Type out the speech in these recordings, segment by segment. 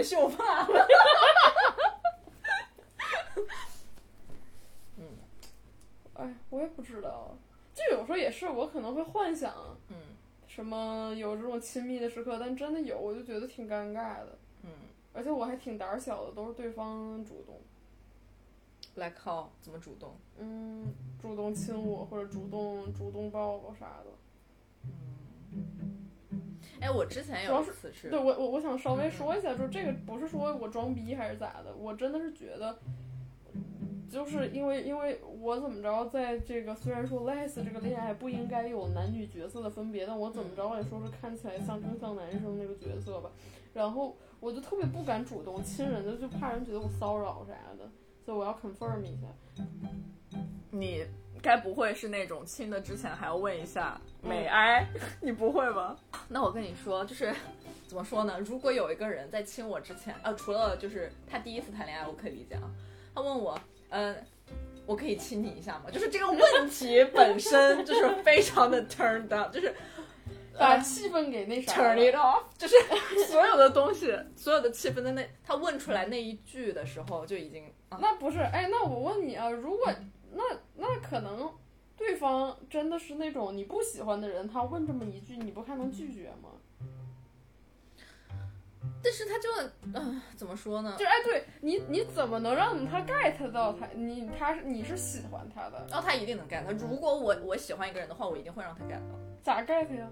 的秀发。哎，我也不知道，就有时候也是，我可能会幻想，嗯什么有这种亲密的时刻，但真的有，我就觉得挺尴尬的，嗯而且我还挺胆小的，都是对方主动，，like how 怎么主动？嗯，主动亲我或者主动主动抱抱啥的。哎，我之前主要是有一次是对我我我想稍微说一下，就是这个不是说我装逼还是咋的，我真的是觉得，就是因为因为我怎么着，在这个虽然说 les 这个恋爱不应该有男女角色的分别，但我怎么着也说是看起来像真像男生那个角色吧，然后我就特别不敢主动亲人的，就怕人觉得我骚扰啥的，所以我要 confirm 一下。你该不会是那种亲的之前还要问一下美哀？你不会吧？那我跟你说，就是怎么说呢？如果有一个人在亲我之前，呃，除了就是他第一次谈恋爱，我可以理解啊。他问我，嗯、我可以亲你一下吗？就是这个问题本身就是非常的 turn down，就是把气氛给那啥 turn it off，就是所有的东西，所有的气氛在那他问出来那一句的时候就已经啊，那不是，哎，那我问你啊，如果那那可能对方真的是那种你不喜欢的人，他问这么一句，你不还能拒绝吗？但是他就嗯、怎么说呢？就哎，对你你怎么能让他 get 到他你他是你是喜欢他的，然后他一定能 get 到。如果我我喜欢一个人的话，我一定会让他 get 到。咋 get 呀？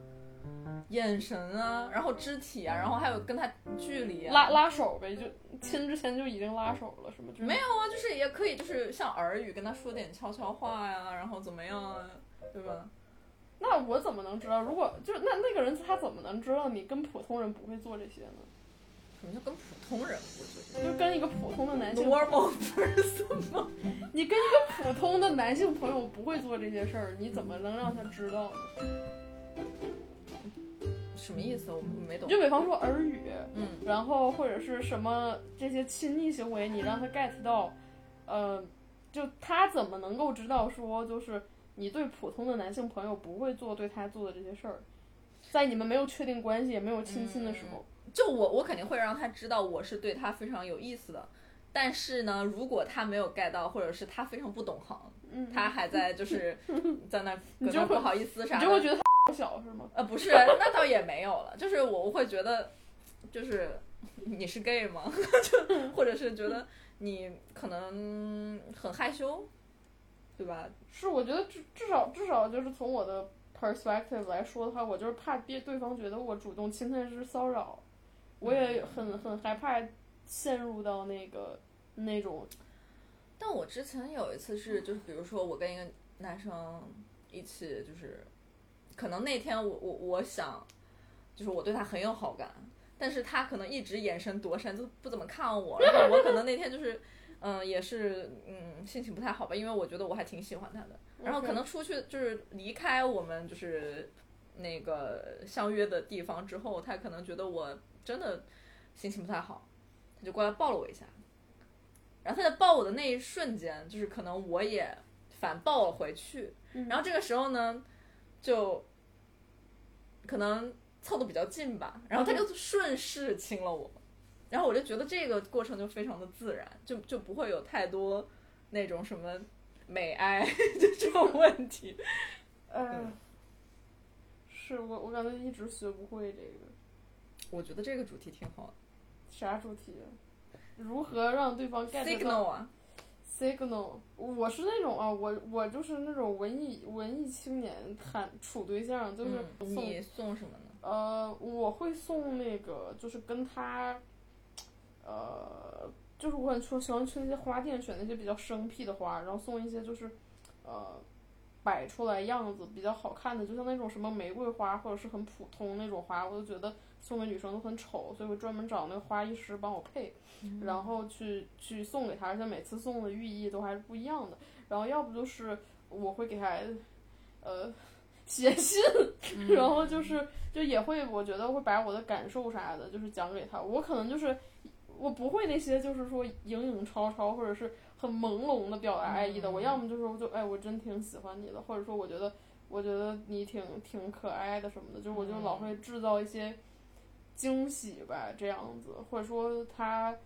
眼神啊，然后肢体啊，然后还有跟他距离啊。拉拉手呗，就亲之前就已经拉手了，是吗？就是没有啊，就是也可以，就是像耳语跟他说点悄悄话呀，然后怎么样啊，对吧？那我怎么能知道？如果就是那那个人他怎么能知道你跟普通人不会做这些呢？什么叫跟普通人不做就跟一个普通的男性，？normal person 吗？你跟一个普通的男性朋友不会做这些事儿，你怎么能让他知道呢？什么意思？我没懂。就比方说耳语，嗯。然后或者是什么这些亲昵行为，你让他 get 到，呃，就他怎么能够知道说，就是你对普通的男性朋友不会做对他做的这些事儿，在你们没有确定关系也没有亲亲的时候，就我我肯定会让他知道我是对他非常有意思的，但是呢，如果他没有 get 到，或者是他非常不懂行，嗯，他还在就是 在那你就那不好意思啥的，你就会觉得小是吗？呃不是，那倒也没有了，就是我会觉得就是你是 gay 吗？就或者是觉得你可能很害羞，对吧？是，我觉得至至少至少就是从我的 perspective 来说的话，我就是怕别对方觉得我主动侵犯是骚扰，我也很很害怕陷入到那个那种但我之前有一次是，就是比如说我跟一个男生一起，就是可能那天我我我想，就是我对他很有好感，但是他可能一直眼神躲闪，就不怎么看我，然后我可能那天就是。嗯，也是，嗯，心情不太好吧，因为我觉得我还挺喜欢他的。然后可能出去就是离开我们就是那个相约的地方之后，他可能觉得我真的心情不太好，他就过来抱了我一下。然后他在抱我的那一瞬间，就是可能我也反抱了回去。嗯然后这个时候呢，就可能凑的比较近吧，然后他就顺势亲了我。然后我就觉得这个过程就非常的自然，就就不会有太多那种什么美哀就 这种问题。嗯，是我我感觉一直学不会这个我觉得这个主题挺好的啥主题啊？如何让对方 get 到，signal 啊，signal，我是那种啊，我我就是那种文艺文艺青年谈处对象，就是嗯送、你送什么呢？呃，我会送那个，就是跟他，呃，就是我很说喜欢去那些花店选那些比较生僻的花，然后送一些就是，呃，摆出来样子比较好看的，就像那种什么玫瑰花或者是很普通那种花，我都觉得送给女生都很丑，所以我专门找那个花艺师帮我配，然后去去送给她，而且每次送的寓意都还是不一样的。然后要不就是我会给她，呃，写信，然后就是就也会，我觉得会把我的感受啥的，就是讲给她。我可能就是我不会那些就是说影影绰绰或者是很朦胧的表达爱意的。我要么就是我就哎，我真挺喜欢你的，或者说我觉得我觉得你挺挺可爱的什么的，就是我就老会制造一些惊喜吧，这样子，或者说他，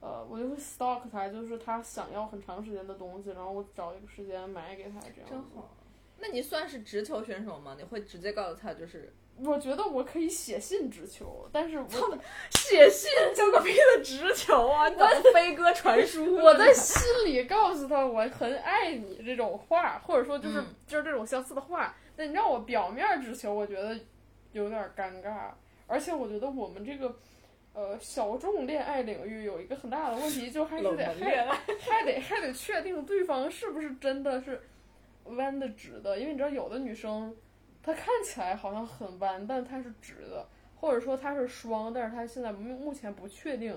呃，我就会 stalk 他，就是他想要很长时间的东西，然后我找一个时间买给他，这样子。真好。那你算是直球选手吗？你会直接告诉他就是我觉得我可以写信直球，但是我写信交个屁的直球啊！你怎么飞鸽传书？我在心里告诉他我很爱你这种话，或者说就是、嗯就是这种相似的话，那你让我表面直球，我觉得有点尴尬，而且我觉得我们这个。呃，小众恋爱领域有一个很大的问题，就还是得。还得还得确定对方是不是真的是弯的直的，因为你知道有的女生她看起来好像很弯，但她是直的，或者说她是双，但是她现在目目前不确定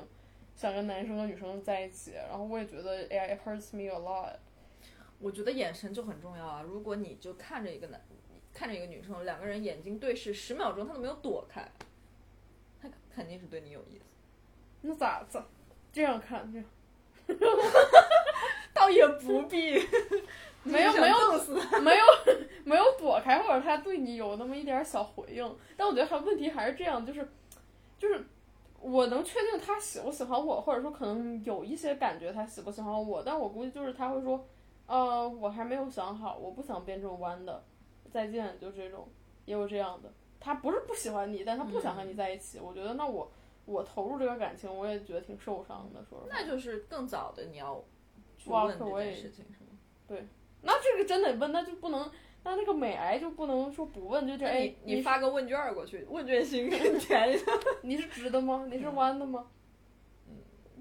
想跟男生和女生在一起。然后我也觉得，哎呀，it hurts me a lot。我觉得眼神就很重要啊！如果你就看着一个男，看着一个女生，两个人眼睛对视十秒钟，他都没有躲开，他肯定是对你有意思。那咋咋这样看这样？倒也不必，没有没有死。没有没有躲开，或者他对你有那么一点儿小回应，但我觉得他问题还是这样，就是就是我能确定他喜不喜欢我，或者说可能有一些感觉他喜不喜欢我，但我估计就是他会说，呃，我还没有想好，我不想变成弯的，再见，就这种，也有这样的，他不是不喜欢你，但他不想和你在一起，我觉得那我我投入这个感情，我也觉得挺受伤的，说实话。那就是更早的你要去 Walk 问这 away 件事情，是吗？那这个真得问，那就不能，那那个美癌就不能说不问，就这哎你，发个问卷儿过去，问卷星给你填一下。你是直的吗？你是嗯弯的吗？嗯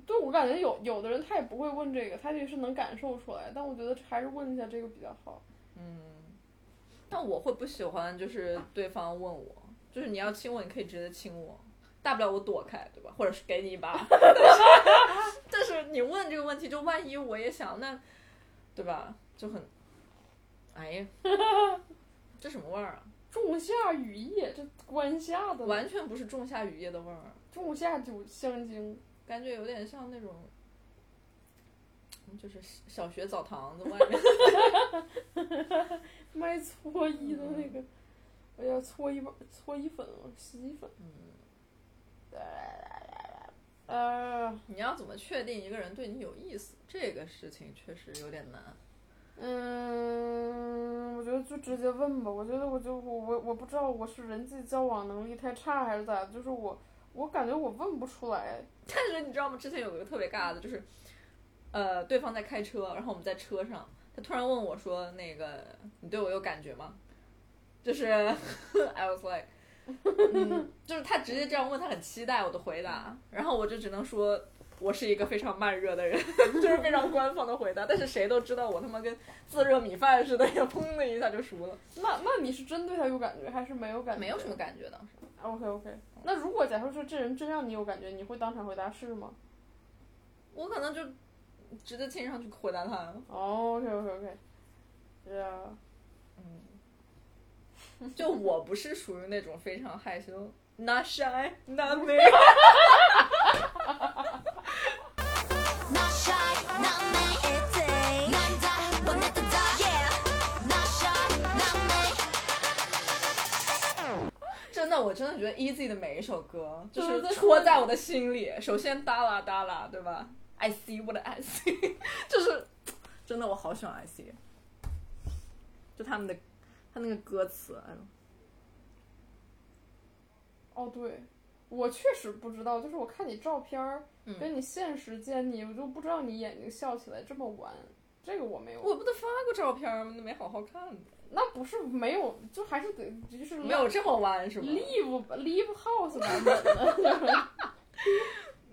对，我感觉有有的人他也不会问这个，他也是能感受出来，但我觉得还是问一下这个比较好。嗯，但我会不喜欢就是对方问我，就是你要亲我，你可以直接亲我，大不了我躲开，对吧？或者是给你一巴。但 是但是你问这个问题，就万一我也想那，对吧？就很，哎呀，这什么味儿啊？仲夏雨夜，这关夏的完全不是仲夏雨夜的味儿，仲夏酒香精，感觉有点像那种。就是小学澡堂子外面，卖搓衣的那个，哎呀，搓衣板、搓衣粉、洗衣粉。嗯呃，你要怎么确定一个人对你有意思？这个事情确实有点难。嗯，我觉得就直接问吧。我觉得我就我我我不知道我是人际交往能力太差还是咋的，就是我我感觉我问不出来。但是你知道吗？之前有一个特别尬的，就是，呃，对方在开车，然后我们在车上，他突然问我说：“那个，你对我有感觉吗？”就是 I was like，嗯，就是他直接这样问，他很期待我的回答，然后我就只能说。我是一个非常慢热的人，就是非常官方的回答。但是谁都知道我他妈跟自热米饭似的，也砰的一下就熟了。那那你是真对他有感觉，还是没有感觉？没有什么感觉当时。OK OK，那如果假设说这人真让你有感觉，你会当场回答是吗？我可能就直接亲上去回答他。哦，OK OK OK，是啊，就我不是属于那种非常害羞，not shy not me。的，我真的觉得 Easy 的每一首歌就是戳在我的心里。首先哒啦哒啦，对吧？I see what I see，就是真的，我好喜欢 I see。就他们的他那个歌词，哎呦，哦对，我确实不知道，就是我看你照片跟你现实见你，我就不知道你眼睛笑起来这么弯，这个我没有。我不都发过照片吗？没好好看的，那不是没有，就还是得就是没有这么弯是吧？？Leave Leave house 版本的，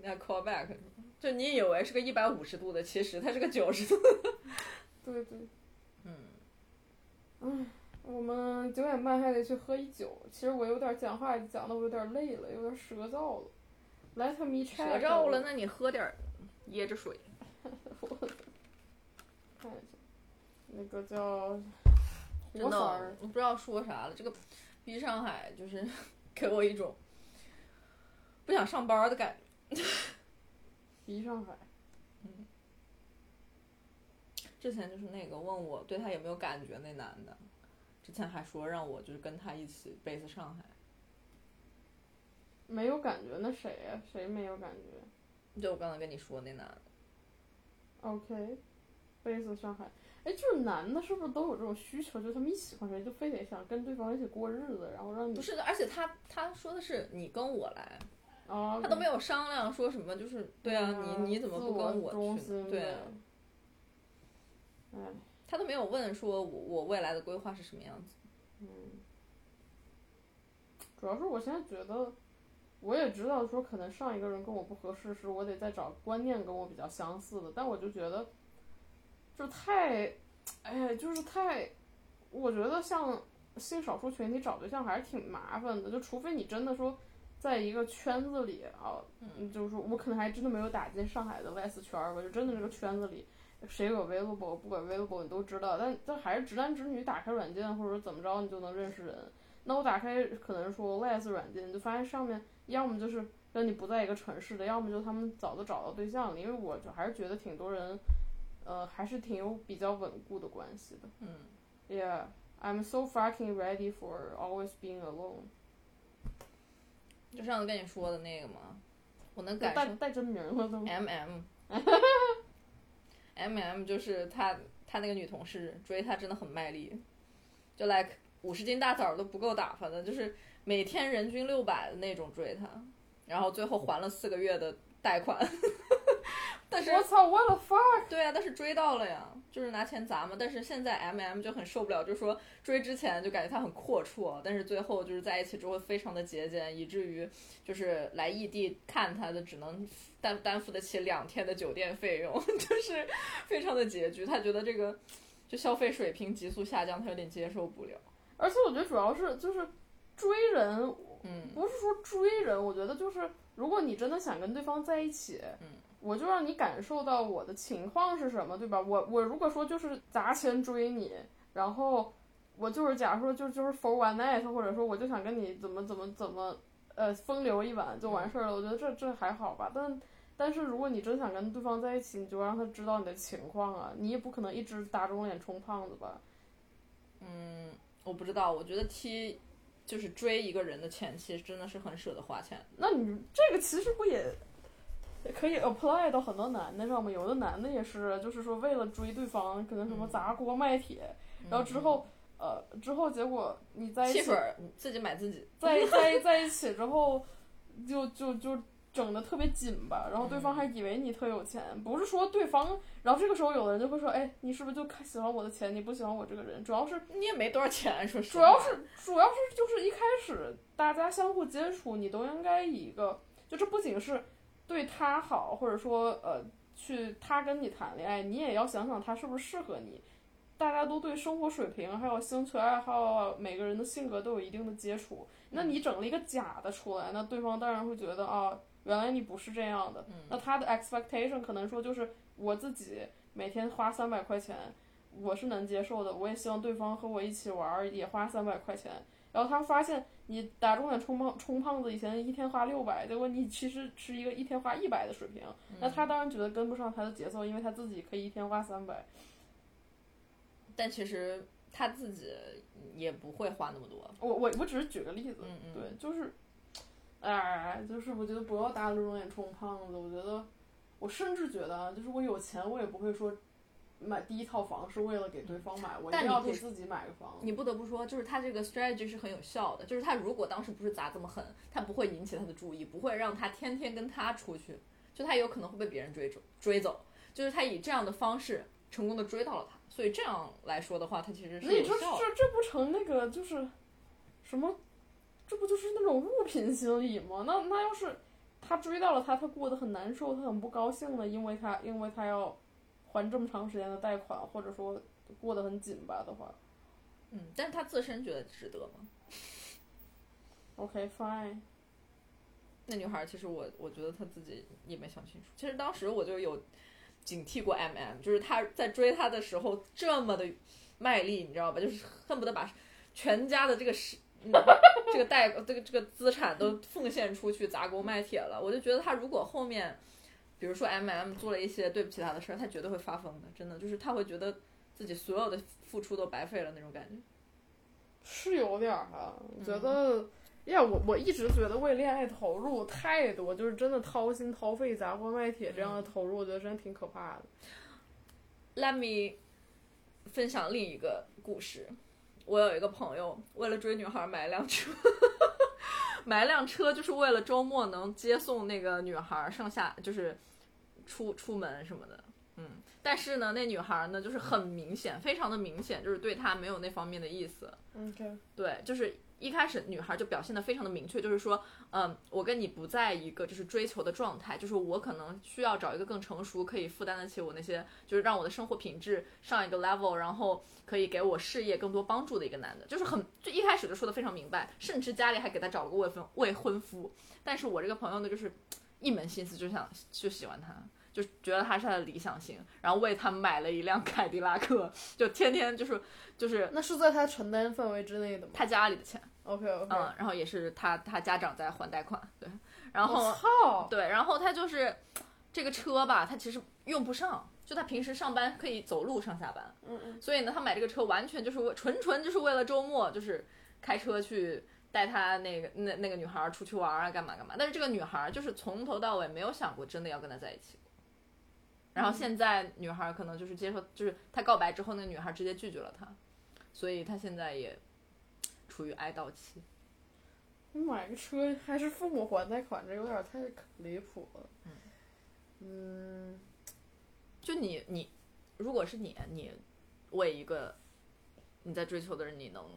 那 callback，就你以为是个一百五十度的，其实它是个九十度。对对。嗯，唉，我们九点半还得去喝一酒。其实我有点讲话讲的我有点累了，有点舌燥了。Let me check。舌燥了，那你喝点儿椰汁水。我看一下，那个叫真的我不知道说啥了。这个逼上海就是 给我一种不想上班的感觉。逼上海。之前就是那个问我对他有没有感觉那男的，之前还说让我就是跟他一起 base 上海。没有感觉，那谁呀、谁没有感觉就我刚才跟你说那男的，？OK，贝斯上海，哎，就是男的，是不是都有这种需求？就是他们一喜欢谁，就非得想跟对方一起过日子，然后让你不是的，而且他他说的是你跟我来，啊，他都没有商量说什么，就是对啊，你你怎么不跟我去对啊，哎，他都没有问说我我未来的规划是什么样子。嗯主要是我现在觉得，我也知道说可能上一个人跟我不合适，是我得再找观念跟我比较相似的，但我就觉得，就太，哎，就是太，我觉得像性少数群体找对象还是挺麻烦的，就除非你真的说。在一个圈子里啊，嗯，就是说我可能还真的没有打进上海的 Les 圈儿吧，就真的这个圈子里，谁有 available 不 available 你都知道，但但还是直男直女打开软件或者怎么着你就能认识人。那我打开可能说 Les 软件，就发现上面要么就是跟你不在一个城市的，要么就他们早就找到对象了。因为我就还是觉得挺多人，呃，还是挺有比较稳固的关系的。嗯，Yeah, I'm so fucking ready for always being alone。就上次跟你说的那个嘛，我能带感受带真名了都。M M M M 就是他他那个女同事追他真的很卖力，就 like 五十斤大枣都不够打发的，就是每天人均六百的那种追他，然后最后还了四个月的贷款，但是我操，What the fuck！对啊，但是追到了呀，就是拿钱砸嘛。但是现在 M M 就很受不了，就说追之前就感觉他很阔绰，但是最后就是在一起之后非常的节俭，以至于就是来异地看他的只能担担负得起两天的酒店费用，就是非常的拮据。他觉得这个就消费水平急速下降，他有点接受不了。而且我觉得主要是就是追人，嗯不是说追人，我觉得就是如果你真的想跟对方在一起，嗯，我就让你感受到我的情况是什么，对吧？我我如果说就是砸钱追你，然后我就是假如说就就是 for one night，或者说我就想跟你怎么怎么怎么呃风流一晚就完事儿了，我觉得这这还好吧，但。但是如果你真想跟对方在一起，你就让他知道你的情况啊！你也不可能一直打肿脸充胖子吧？嗯，我不知道，我觉得 T 就是追一个人的前期真的是很舍得花钱。那你这个其实不也也可以 apply 到很多男的上吗？有的男的也是，就是说为了追对方，可能什么嗯砸锅卖铁，然后之后呃之后结果你在一起自己买自己。在在在一起之后，就就就整的特别紧吧，然后对方还以为你特有钱，不是说对方，然后这个时候有的人就会说，哎，你是不是就看喜欢我的钱，你不喜欢我这个人？主要是你也没多少钱，说实主。要是主要是就是一开始大家相互接触，你都应该以一个，就这不仅是对他好，或者说呃去他跟你谈恋爱，你也要想想他是不是适合你。大家都对生活水平还有兴趣爱好啊，每个人的性格都有一定的接触。那你整了一个假的出来，那对方当然会觉得啊，原来你不是这样的。那他的 expectation 可能说就是我自己每天花三百块钱，我是能接受的，我也希望对方和我一起玩儿，也花三百块钱。然后他发现你打肿脸充胖充胖子，以前一天花六百，结果你其实是一个一天花一百的水平，那他当然觉得跟不上他的节奏，因为他自己可以一天花三百。但其实他自己也不会花那么多。我我我只是举个例子，嗯嗯对，就是，哎，就是我觉得不要打肿脸充胖子。我觉得，我甚至觉得啊，就是我有钱，我也不会说买第一套房是为了给对方买，我一定要给自己买个房。你不得不说，就是他这个 strategy 是很有效的。就是他如果当时不是砸这么狠，他不会引起他的注意，不会让他天天跟他出去，就他有可能会被别人追走追走。就是他以这样的方式成功的追到了他，所以这样来说的话，他其实是这有效的。这这不成那个就是什么？这不就是那种物品心理吗？那那要是他追到了他，他过得很难受，他很不高兴的，因为他因为他要还这么长时间的贷款，或者说过得很紧吧的话嗯，但是他自身觉得值得吗？OK fine。那女孩儿其实我我觉得她自己也没想清楚。其实当时我就有警惕过 M M，就是他在追她的时候这么的卖力，你知道吧？就是恨不得把全家的这个是。嗯、这个贷这个这个资产都奉献出去砸锅卖铁了，我就觉得他如果后面，比如说 M M 做了一些对不起他的事儿，他绝对会发疯的，真的就是他会觉得自己所有的付出都白费了那种感觉。是有点儿哈、我嗯觉得呀，我我一直觉得为恋爱投入太多，就是真的掏心掏肺、砸锅卖铁这样的投入，我觉得真的挺可怕的。Let me 分享另一个故事。我有一个朋友，为了追女孩买一辆车，买一辆车就是为了周末能接送那个女孩上下，就是出出门什么的。嗯，但是呢，那女孩呢，就是很明显，非常的明显，就是对他没有那方面的意思。OK，对，就是一开始女孩就表现的非常的明确，就是说，嗯，我跟你不在一个就是追求的状态，就是我可能需要找一个更成熟，可以负担得起我那些，就是让我的生活品质上一个 level，然后可以给我事业更多帮助的一个男的，就是很就一开始就说的非常明白，甚至家里还给他找了个未婚未婚夫。但是我这个朋友呢，就是一门心思就想就喜欢他。就觉得他是他的理想型，然后为他买了一辆凯迪拉克，就天天就是就是那是在他承担范围之内的吗他家里的钱，？OK OK，嗯，然后也是他他家长在还贷款，对，然我后操，对，然后他就是这个车吧，他其实用不上，就他平时上班可以走路上下班，嗯嗯，所以呢，他买这个车完全就是为纯纯就是为了周末就是开车去带他那个那那个女孩儿出去玩啊，干嘛干嘛。但是这个女孩儿就是从头到尾没有想过真的要跟他在一起。然后现在女孩儿可能就是接受，就是他告白之后，那个女孩儿直接拒绝了他，所以他现在也处于哀悼期。你买个车还是父母还贷款，这有点太离谱了。嗯，就你你，如果是你，你为一个你在追求的人，你能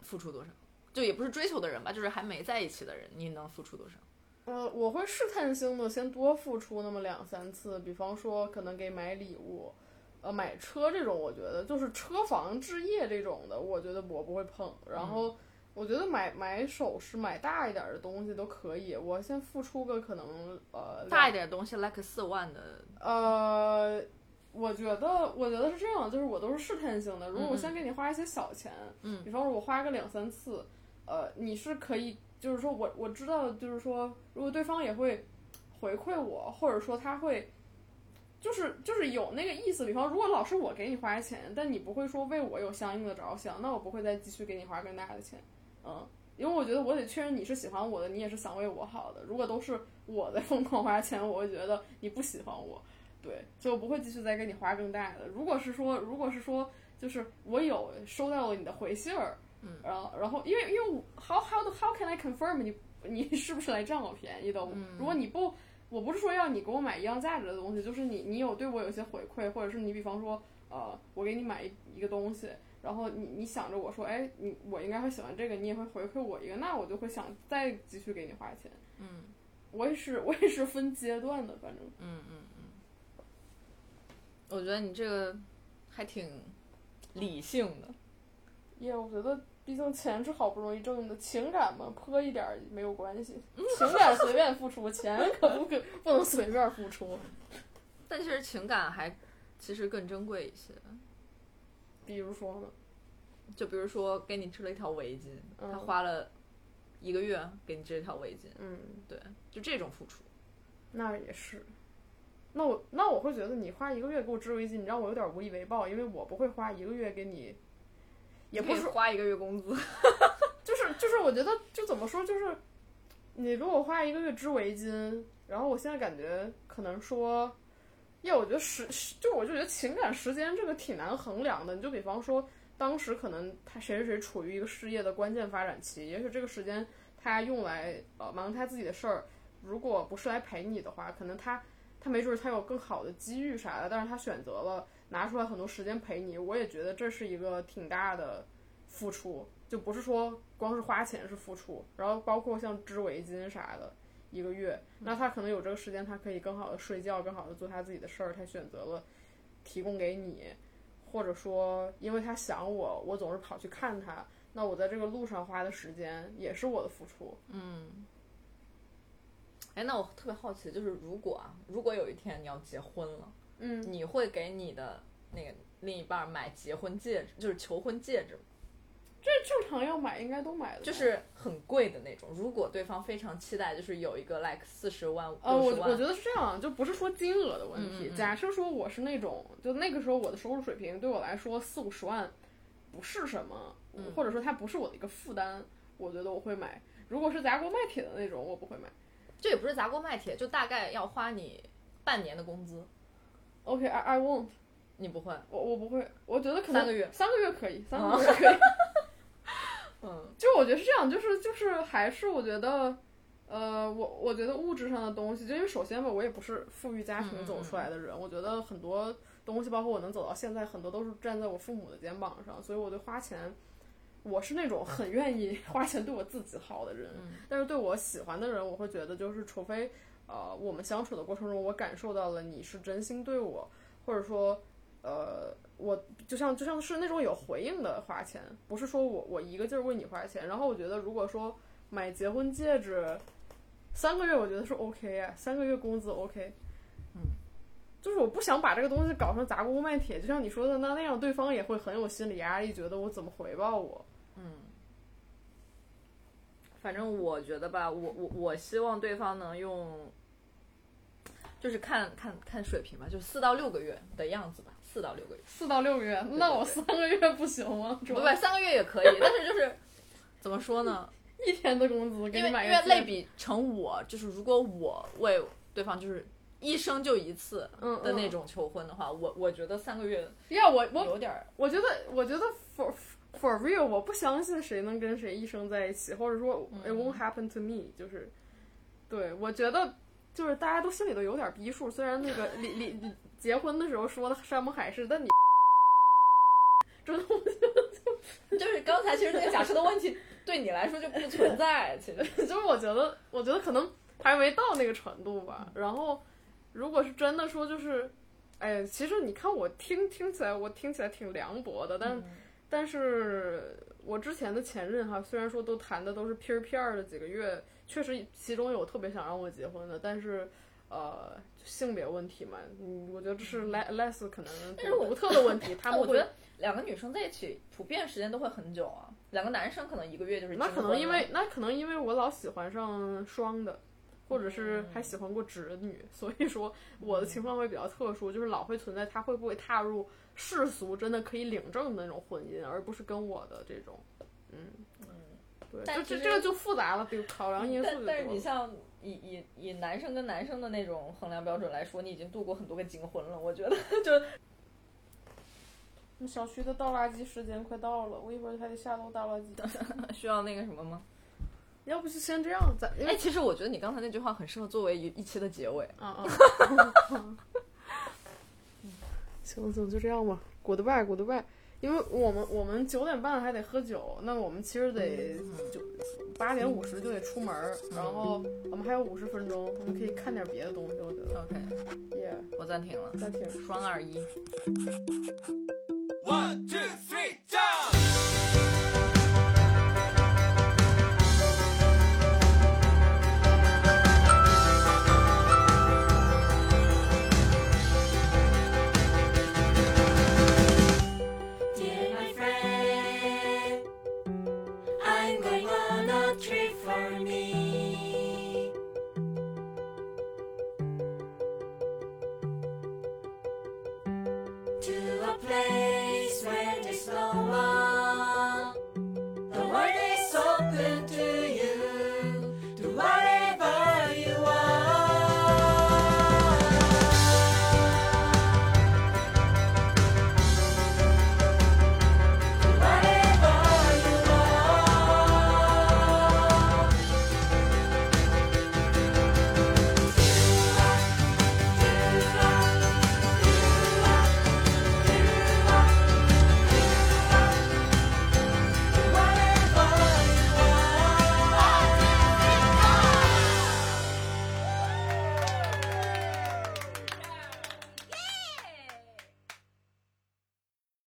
付出多少？就也不是追求的人吧，就是还没在一起的人，你能付出多少？呃，我会试探性的先多付出那么两三次，比方说可能给买礼物，呃，买车这种，我觉得就是车房置业这种的，我觉得我不会碰。然后我觉得买买首饰、买大一点的东西都可以，我先付出个可能呃大一点的东西，like 四万的，呃，我觉得，我觉得是这样，就是我都是试探性的。如果我先给你花一些小钱，嗯比方说我花个两三次，呃，你是可以，就是说我我知道，就是说，如果对方也会回馈我，或者说他会，就是就是有那个意思。比方，如果老是我给你花钱，但你不会说为我有相应的着想，那我不会再继续给你花更大的钱，嗯。因为我觉得我得确认你是喜欢我的，你也是想为我好的。如果都是我在疯狂花钱，我会觉得你不喜欢我，对，所以我不会继续再给你花更大的。如果是说，如果是说，就是我有收到了你的回信儿，嗯，然后然后因为因为 how how how can I confirm 你 你是不是来占我便宜的？嗯如果你不，我不是说要你给我买一样价值的东西，就是你你有对我有些回馈，或者是你比方说，呃，我给你买一一个东西。然后你你想着我说，哎，你我应该会喜欢这个，你也会回馈我一个，那我就会想再继续给你花钱。嗯我也是，我也是分阶段的，反正。嗯嗯嗯，我觉得你这个还挺理性的。耶我觉得毕竟钱是好不容易挣的，情感嘛，泼一点儿没有关系。情感随便付出，钱可不可不能随便付出。但其实情感还其实更珍贵一些。比如说呢，就比如说给你织了一条围巾，嗯他花了一个月给你织一条围巾，嗯，对，就这种付出。那也是。那我那我会觉得你花一个月给我织围巾，你让我有点无以为报，因为我不会花一个月给你，也不是花一个月工资。就 是就是，我觉得就怎么说，就是你给我花一个月织围巾，然后我现在感觉可能说，呀，我觉得时时就我就觉得情感时间这个挺难衡量的。你就比方说，当时可能他谁谁谁处于一个事业的关键发展期，也许这个时间他用来呃忙他自己的事儿，如果不是来陪你的话，可能他他没准他有更好的机遇啥的，但是他选择了拿出来很多时间陪你，我也觉得这是一个挺大的付出，就不是说光是花钱是付出，然后包括像织围巾啥的，一个月，那他可能有这个时间，他可以更好的睡觉，更好的做他自己的事儿，他选择了提供给你，或者说因为他想我，我总是跑去看他，那我在这个路上花的时间也是我的付出。嗯，哎，那我特别好奇，就是如果啊，如果有一天你要结婚了，嗯，你会给你的那个另一半买结婚戒指，就是求婚戒指吗？这正常要买应该都买的，就是很贵的那种。如果对方非常期待，就是有一个 like 四十万、呃，我六十万，我觉得是这样，就不是说金额的问题。嗯嗯嗯假设说我是那种，就那个时候我的收入水平对我来说四五十万不是什么，嗯或者说它不是我的一个负担，我觉得我会买。如果是砸锅卖铁的那种，我不会买。这也不是砸锅卖铁，就大概要花你半年的工资，OK，I、I won't，你不会？我我不会，我觉得可能三个月。三个月可以，三啊个月可以。嗯。就我觉得是这样，就是就是还是我觉得，呃，我我觉得物质上的东西，就因为首先吧，我也不是富裕家庭嗯走出来的人，我觉得很多东西，包括我能走到现在，很多都是站在我父母的肩膀上，所以我对花钱，我是那种很愿意花钱对我自己好的人，嗯。但是对我喜欢的人，我会觉得就是除非呃我们相处的过程中，我感受到了你是真心对我，或者说呃我就像就像是那种有回应的花钱，不是说我我一个劲儿为你花钱。然后我觉得如果说买结婚戒指，三个月我觉得是 OK 啊，三个月工资 OK。嗯，就是我不想把这个东西搞成砸锅卖铁，就像你说的，那那样对方也会很有心理压力，觉得我怎么回报我。嗯。反正我觉得吧，我我我希望对方能用，就是看看看水平吧，就四到六个月的样子吧，四到六个月。四到六个月，那我三个月不行吗？不不，三个月也可以，但是就是怎么说呢？一天的工资给因为你买因为类比成我，就是如果我为对方就是一生就一次嗯的那种求婚的话，我我觉得三个月呀，我我有点儿我觉得，我觉得 for for real，我不相信谁能跟谁一生在一起，或者说 it won't happen to me，就是，对我觉得就是大家都心里都有点逼数，虽然那个离离离结婚的时候说的山盟海誓，但你真的 就是刚才其实那个假设的问题对你来说就不存在，其实。就是我觉得，我觉得可能还没到那个程度吧。然后，如果是真的说，就是，哎，其实你看我听听起来，我听起来挺凉薄的，但、但是我之前的前任哈，虽然说都谈的都是片儿片儿的几个月，确实其中有特别想让我结婚的，但是。呃，性别问题嘛，嗯，我觉得这是 less less 可能但是独特的问题，他们会我觉得两个女生在一起普遍时间都会很久啊，两个男生可能一个月就是那可能因为那可能因为我老喜欢上双的，或者是还喜欢过侄女，所以说我的情况会比较特殊，就是老会存在他会不会踏入世俗真的可以领证的那种婚姻，而不是跟我的这种，嗯嗯对，但就这这个就复杂了，比如考 量因素就但但是。你像以以以男生跟男生的那种衡量标准来说，你已经度过很多个金婚了，我觉得就小区的倒垃圾时间快到了，我一会儿还得下楼倒垃圾。需要那个什么吗？要不就先这样，咱因哎，为其实我觉得你刚才那句话很适合作为一一期的结尾。啊啊，行行，就这样吧，goodbye goodbye。因为我们我们九点半还得喝酒，那我们其实得九八点五十就得出门儿，然后我们还有五十分钟，我们可以看点别的东西，我觉得。OK，耶，我暂停了，暂停。双二一。One, two, three, jump! Place where there's no one.